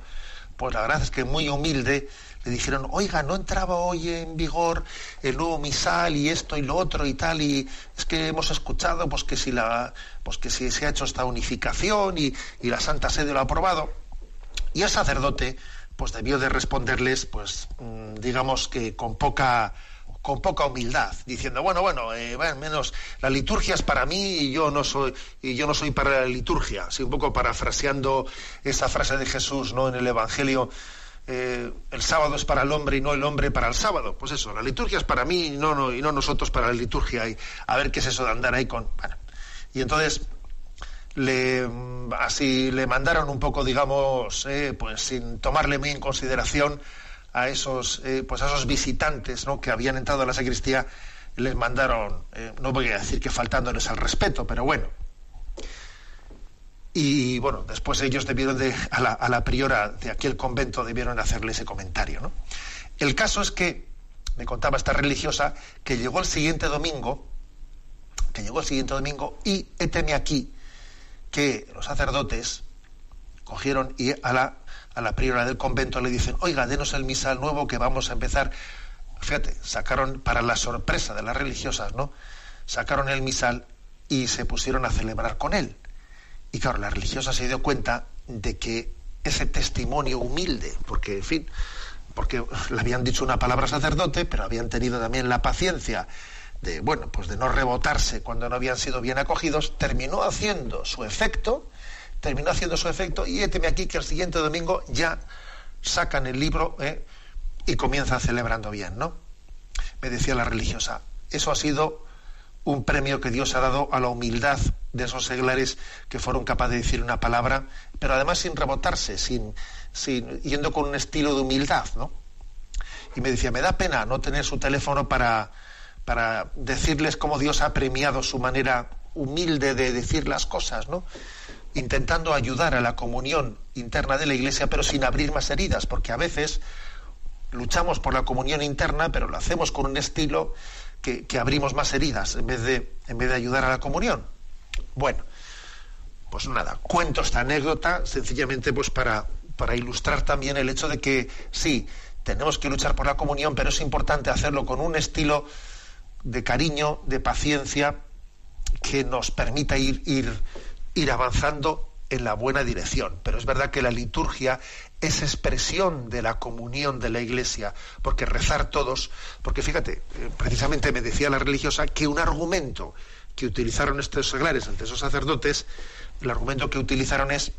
pues la verdad es que muy humilde, le dijeron, oiga, no entraba hoy en vigor el nuevo misal y esto y lo otro y tal, y es que hemos escuchado pues que si la, pues que si se ha hecho esta unificación y, y la Santa Sede lo ha aprobado. Y el sacerdote, pues debió de responderles, pues mm, digamos que con poca con poca humildad, diciendo bueno bueno, eh, menos la liturgia es para mí y yo no soy y yo no soy para la liturgia, así un poco parafraseando esa frase de Jesús, no en el Evangelio. Eh, el sábado es para el hombre y no el hombre para el sábado. Pues eso, la liturgia es para mí y no, no, y no nosotros para la liturgia. Y a ver qué es eso de andar ahí con. Bueno. Y entonces le así le mandaron un poco, digamos, eh, pues sin tomarle muy en consideración a esos, eh, pues a esos visitantes ¿no? que habían entrado a la sacristía, les mandaron, eh, no voy a decir que faltándoles al respeto, pero bueno. Y bueno, después ellos debieron de, a la, a la priora de aquel convento, debieron hacerle ese comentario. ¿no? El caso es que, me contaba esta religiosa, que llegó el siguiente domingo, que llegó el siguiente domingo, y héteme aquí que los sacerdotes cogieron y a la a la priora del convento le dicen, oiga, denos el misal nuevo que vamos a empezar. Fíjate, sacaron, para la sorpresa de las religiosas, ¿no? Sacaron el misal y se pusieron a celebrar con él. Y claro, la religiosa se dio cuenta de que ese testimonio humilde, porque, en fin, porque le habían dicho una palabra sacerdote, pero habían tenido también la paciencia de, bueno, pues de no rebotarse cuando no habían sido bien acogidos, terminó haciendo su efecto terminó haciendo su efecto y éteme aquí que el siguiente domingo ya sacan el libro ¿eh? y comienzan celebrando bien, ¿no? Me decía la religiosa, eso ha sido un premio que Dios ha dado a la humildad de esos seglares que fueron capaces de decir una palabra, pero además sin rebotarse, sin, sin, yendo con un estilo de humildad, ¿no? Y me decía, me da pena no tener su teléfono para, para decirles cómo Dios ha premiado su manera humilde de decir las cosas, ¿no? Intentando ayudar a la comunión interna de la Iglesia, pero sin abrir más heridas, porque a veces luchamos por la comunión interna, pero lo hacemos con un estilo que, abrimos más heridas en vez, de, en vez de ayudar a la comunión. Bueno, pues nada, cuento esta anécdota sencillamente pues para, para ilustrar también el hecho de que sí, tenemos que luchar por la comunión, pero es importante hacerlo con un estilo de cariño, de paciencia, que nos permita ir, ir, ir avanzando en la buena dirección. Pero es verdad que la liturgia es expresión de la comunión de la Iglesia, porque rezar todos, porque fíjate, eh, precisamente me decía la religiosa que un argumento que utilizaron estos seglares ante esos sacerdotes, el argumento que utilizaron es,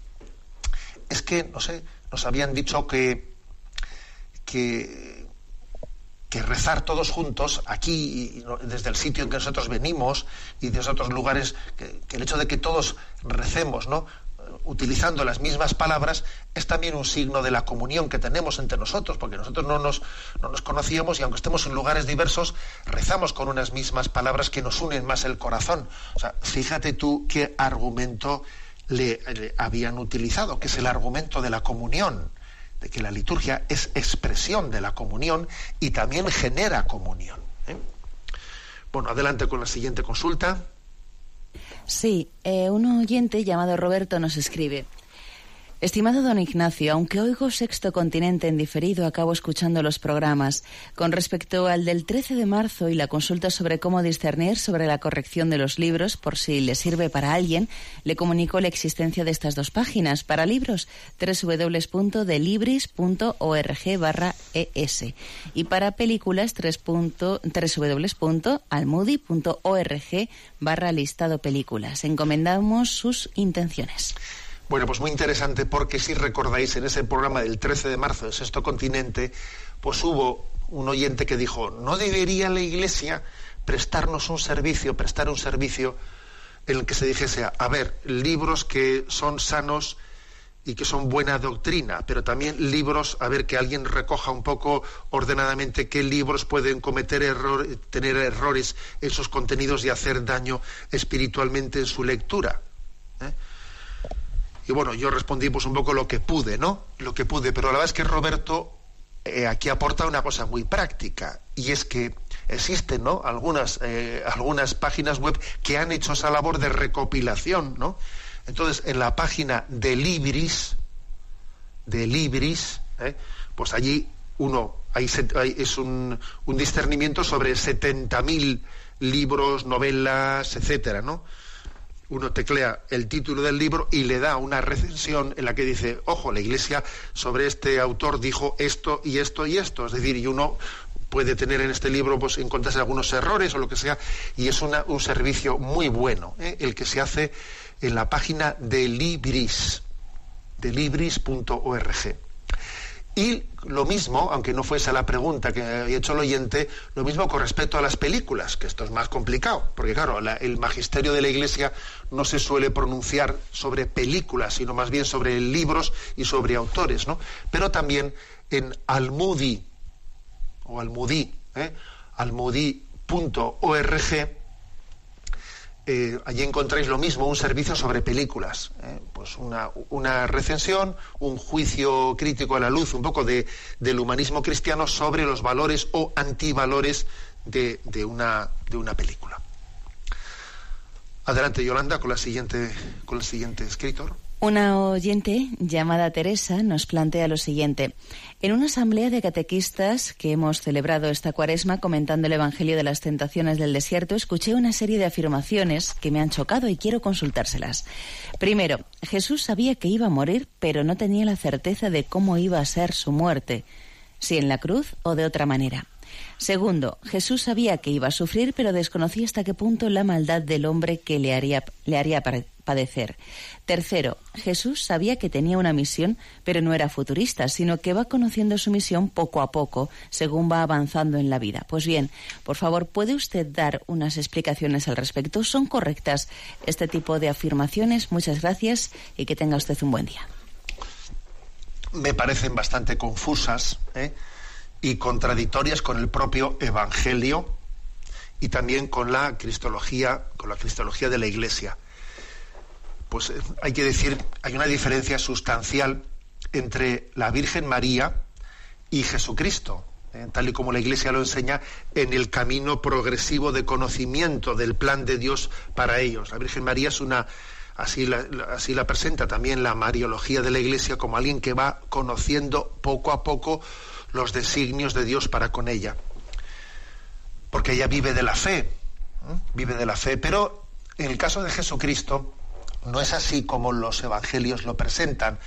es que, no sé, nos habían dicho que, que, que rezar todos juntos, aquí, desde el sitio en que nosotros venimos y desde otros lugares, que, que el hecho de que todos recemos, ¿no? utilizando las mismas palabras, es también un signo de la comunión que tenemos entre nosotros, porque nosotros no nos, no nos conocíamos y aunque estemos en lugares diversos, rezamos con unas mismas palabras que nos unen más el corazón. O sea, fíjate tú qué argumento le, habían utilizado, que es el argumento de la comunión, de que la liturgia es expresión de la comunión y también genera comunión. ¿eh? Bueno, adelante con la siguiente consulta. Sí, eh, un oyente llamado Roberto nos escribe. Estimado don Ignacio, aunque oigo Sexto Continente en diferido, acabo escuchando los programas. Con respecto al del 13 de marzo y la consulta sobre cómo discernir sobre la corrección de los libros, por si le sirve para alguien, le comunico la existencia de estas dos páginas. Para libros, www.delibris.org barra es. Y para películas, www.almudi.org barra listado películas. Encomendamos sus intenciones. Bueno, pues muy interesante porque si recordáis en ese programa del 13 de marzo de Sexto Continente, pues hubo un oyente que dijo, ¿no debería la Iglesia prestarnos un servicio, prestar un servicio en el que se dijese, a ver, libros que son sanos y que son buena doctrina, pero también libros, a ver, que alguien recoja un poco ordenadamente qué libros pueden cometer errores, tener errores en sus contenidos y hacer daño espiritualmente en su lectura. ¿eh? Y bueno, yo respondí pues un poco lo que pude, ¿no? Lo que pude, pero la verdad es que Roberto eh, aquí aporta una cosa muy práctica, y es que existen, ¿no? Algunas, eh, algunas páginas web que han hecho esa labor de recopilación, ¿no? Entonces, en la página de Libris, ¿eh? pues allí uno, hay, es un, un discernimiento sobre 70.000 libros, novelas, etcétera, ¿no? Uno teclea el título del libro y le da una recensión en la que dice, ojo, la Iglesia sobre este autor dijo esto y esto y esto. Es decir, y uno puede tener en este libro, pues encontrarse algunos errores o lo que sea, y es un servicio muy bueno, ¿eh? el que se hace en la página de Libris, de libris.org. Y lo mismo, aunque no fuese la pregunta que había hecho el oyente, lo mismo con respecto a las películas, que esto es más complicado, porque claro, el magisterio de la Iglesia no se suele pronunciar sobre películas, sino más bien sobre libros y sobre autores, ¿no? Pero también en Almudi, o Almudí, ¿eh? almudi.org, eh, allí encontráis lo mismo, un servicio sobre películas, ¿eh? pues una, recensión, un juicio crítico a la luz, un poco de, del humanismo cristiano sobre los valores o antivalores de, de, una, de una película. Adelante, Yolanda, con la siguiente, con el siguiente escritor. Una oyente llamada Teresa nos plantea lo siguiente. En una asamblea de catequistas que hemos celebrado esta cuaresma comentando el Evangelio de las Tentaciones del Desierto, escuché una serie de afirmaciones que me han chocado y quiero consultárselas. Primero, Jesús sabía que iba a morir, pero no tenía la certeza de cómo iba a ser su muerte, si en la cruz o de otra manera. Segundo, Jesús sabía que iba a sufrir, pero desconocía hasta qué punto la maldad del hombre que le haría, le haría Tercero, Jesús sabía que tenía una misión, pero no era futurista, sino que va conociendo su misión poco a poco, según va avanzando en la vida. Pues bien, por favor, ¿puede usted dar unas explicaciones al respecto? ¿Son correctas este tipo de afirmaciones? Muchas gracias y que tenga usted un buen día. Me parecen bastante confusas ¿eh? y contradictorias con el propio Evangelio y también con la cristología, con la cristología de la Iglesia. Pues eh, hay que decir, hay una diferencia sustancial entre la Virgen María y Jesucristo, eh, tal y como la Iglesia lo enseña en el camino progresivo de conocimiento del plan de Dios para ellos. La Virgen María es una, así la, así la presenta también la Mariología de la Iglesia como alguien que va conociendo poco a poco los designios de Dios para con ella. Porque ella vive de la fe, vive de la fe, pero en el caso de Jesucristo no es así como los evangelios lo presentan.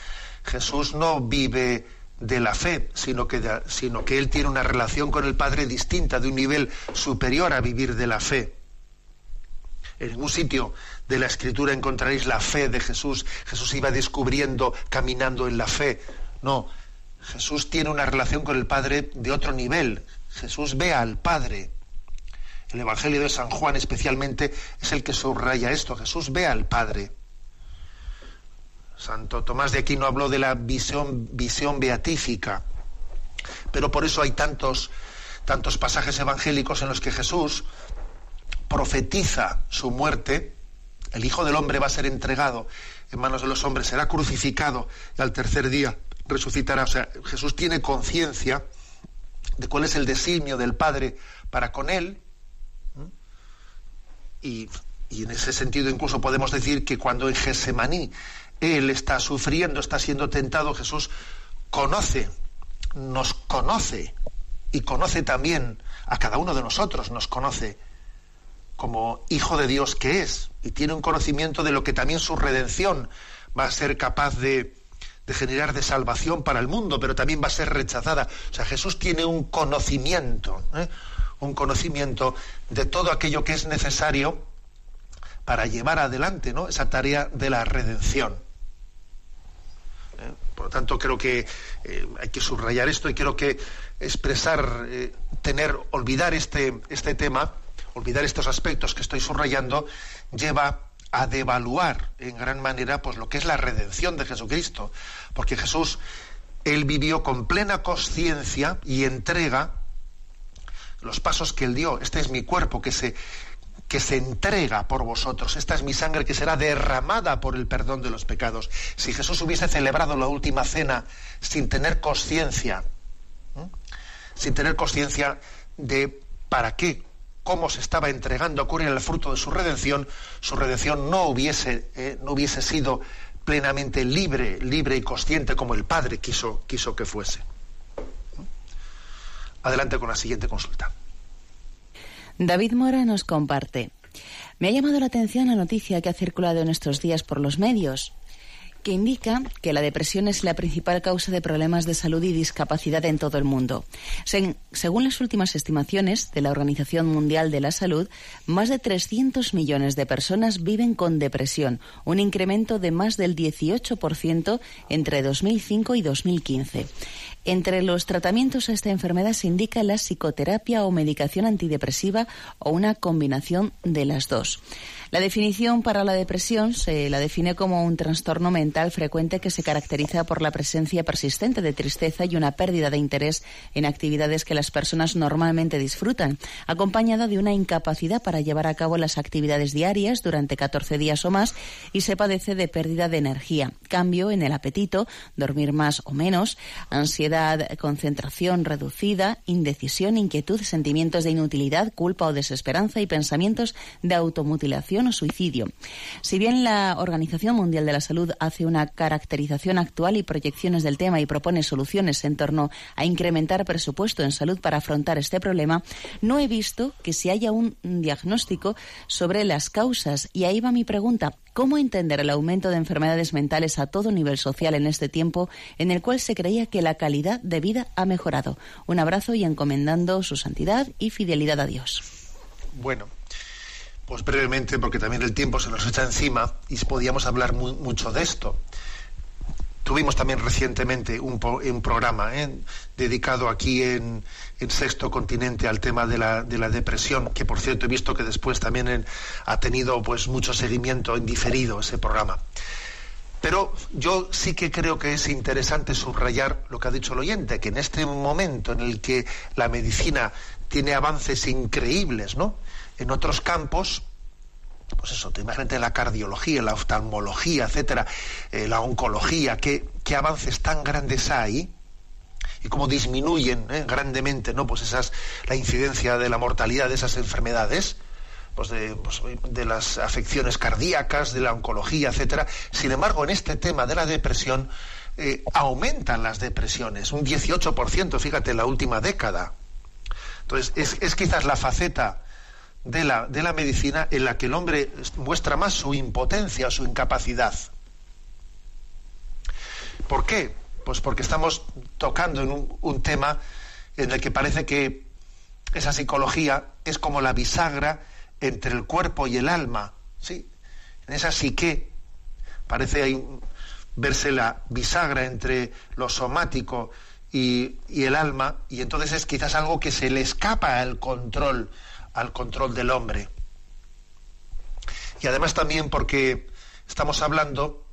Jesús no vive de la fe, sino que, él tiene una relación con el Padre distinta, de un nivel superior a vivir de la fe. En ningún sitio de la Escritura encontraréis la fe de Jesús. Jesús iba descubriendo, caminando en la fe. No, Jesús tiene una relación con el Padre de otro nivel. Jesús ve al Padre. El Evangelio de San Juan especialmente es el que subraya esto. Jesús ve al Padre. Santo Tomás de Aquino habló de la visión, visión beatífica. Pero por eso hay tantos, tantos pasajes evangélicos en los que Jesús profetiza su muerte. El Hijo del Hombre va a ser entregado en manos de los hombres, será crucificado y al tercer día resucitará. O sea, Jesús tiene conciencia de cuál es el designio del Padre para con él y, en ese sentido incluso podemos decir que cuando en Gesemaní él está sufriendo, está siendo tentado, Jesús conoce, nos conoce y conoce también a cada uno de nosotros, nos conoce como hijo de Dios que es y tiene un conocimiento de lo que también su redención va a ser capaz de, generar de salvación para el mundo, pero también va a ser rechazada. O sea, Jesús tiene un conocimiento, ¿eh? un conocimiento de todo aquello que es necesario para llevar adelante ¿no? esa tarea de la redención. Por lo tanto, creo que eh, hay que subrayar esto y creo que expresar, eh, tener, olvidar este, este tema, olvidar estos aspectos que estoy subrayando, lleva a devaluar en gran manera pues lo que es la redención de Jesucristo, porque Jesús él vivió con plena conciencia y entrega los pasos que él dio. Este es mi cuerpo que se, que se entrega por vosotros. Esta es mi sangre que será derramada por el perdón de los pecados. Si Jesús hubiese celebrado la última cena sin tener conciencia, sin tener conciencia de para qué, cómo se estaba entregando a ocurrir el fruto de su redención, su redención no hubiese, eh, no hubiese sido plenamente libre, libre y consciente como el Padre quiso, quiso que fuese. Adelante con la siguiente consulta. David Mora nos comparte. Me ha llamado la atención la noticia que ha circulado en estos días por los medios que indica que la depresión es la principal causa de problemas de salud y discapacidad en todo el mundo. según las últimas estimaciones de la Organización Mundial de la Salud, más de 300 millones de personas viven con depresión, un incremento de más del 18% entre 2005 y 2015. Entre los tratamientos a esta enfermedad se indica la psicoterapia o medicación antidepresiva o una combinación de las dos. La definición para la depresión se la define como un trastorno mental frecuente que se caracteriza por la presencia persistente de tristeza y una pérdida de interés en actividades que las personas normalmente disfrutan, acompañada de una incapacidad para llevar a cabo las actividades diarias durante 14 días o más y se padece de pérdida de energía, cambio en el apetito, dormir más o menos, ansiedad, concentración reducida, indecisión, inquietud, sentimientos de inutilidad, culpa o desesperanza y pensamientos de automutilación o suicidio. Si bien la Organización Mundial de la Salud hace una caracterización actual y proyecciones del tema y propone soluciones en torno a incrementar presupuesto en salud para afrontar este problema, no he visto que se haya un diagnóstico sobre las causas. Y ahí va mi pregunta. ¿Cómo entender el aumento de enfermedades mentales a todo nivel social en este tiempo en el cual se creía que la calidad de vida ha mejorado? Un abrazo y encomendando su santidad y fidelidad a Dios. Bueno, Pues brevemente, porque también el tiempo se nos echa encima y podíamos hablar mucho de esto. Tuvimos también recientemente un, programa ¿eh? dedicado aquí en, Sexto Continente al tema de la, depresión, que por cierto he visto que después también ha tenido pues mucho seguimiento en diferido ese programa. Pero yo sí que creo que es interesante subrayar lo que ha dicho el oyente, que en este momento en el que la medicina tiene avances increíbles, ¿no? En otros campos, pues eso, te imagínate la cardiología, la oftalmología, etcétera, eh, la oncología, qué, qué, avances tan grandes hay y cómo disminuyen eh, grandemente, ¿no? Pues esas, la incidencia de la mortalidad de esas enfermedades, pues de, pues de, las afecciones cardíacas, de la oncología, etcétera. Sin embargo, en este tema de la depresión eh, aumentan las depresiones, un 18%, fíjate, en la última década. Entonces, es, es quizás la faceta de la, de la medicina en la que el hombre muestra más su impotencia, su incapacidad. ¿Por qué? Pues porque estamos tocando en un, tema en el que parece que esa psicología es como la bisagra entre el cuerpo y el alma. ¿sí? En esa psique parece verse la bisagra entre lo somático y, y, el alma, y entonces es quizás algo que se le escapa al control al control del hombre. Y además también porque estamos hablando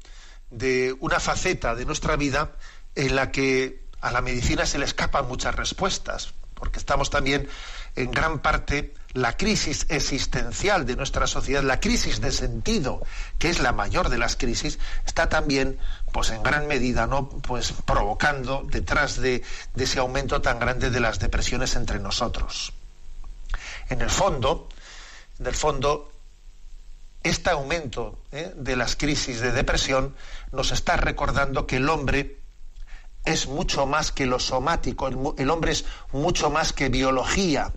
de una faceta de nuestra vida en la que a la medicina se le escapan muchas respuestas, porque estamos también en gran parte la crisis existencial de nuestra sociedad, la crisis de sentido, que es la mayor de las crisis, está también, pues en gran medida, ¿no? Pues provocando detrás de, de ese aumento tan grande de las depresiones entre nosotros. En el fondo, en el fondo, este aumento ¿eh? de las crisis de depresión nos está recordando que el hombre es mucho más que lo somático, el, hombre es mucho más que biología.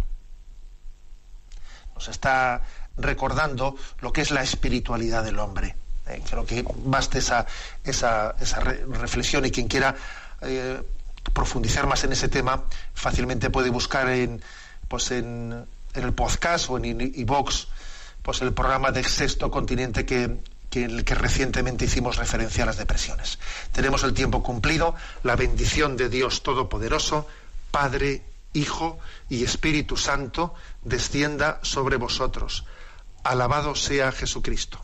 Nos está recordando lo que es la espiritualidad del hombre. ¿eh? Creo que baste esa, esa, reflexión y quien quiera eh, profundizar más en ese tema fácilmente puede buscar en, pues en en el podcast o en iVox, pues el programa del sexto continente que, que, que recientemente hicimos referencia a las depresiones. Tenemos el tiempo cumplido, la bendición de Dios Todopoderoso, Padre, Hijo y Espíritu Santo, descienda sobre vosotros. Alabado sea Jesucristo.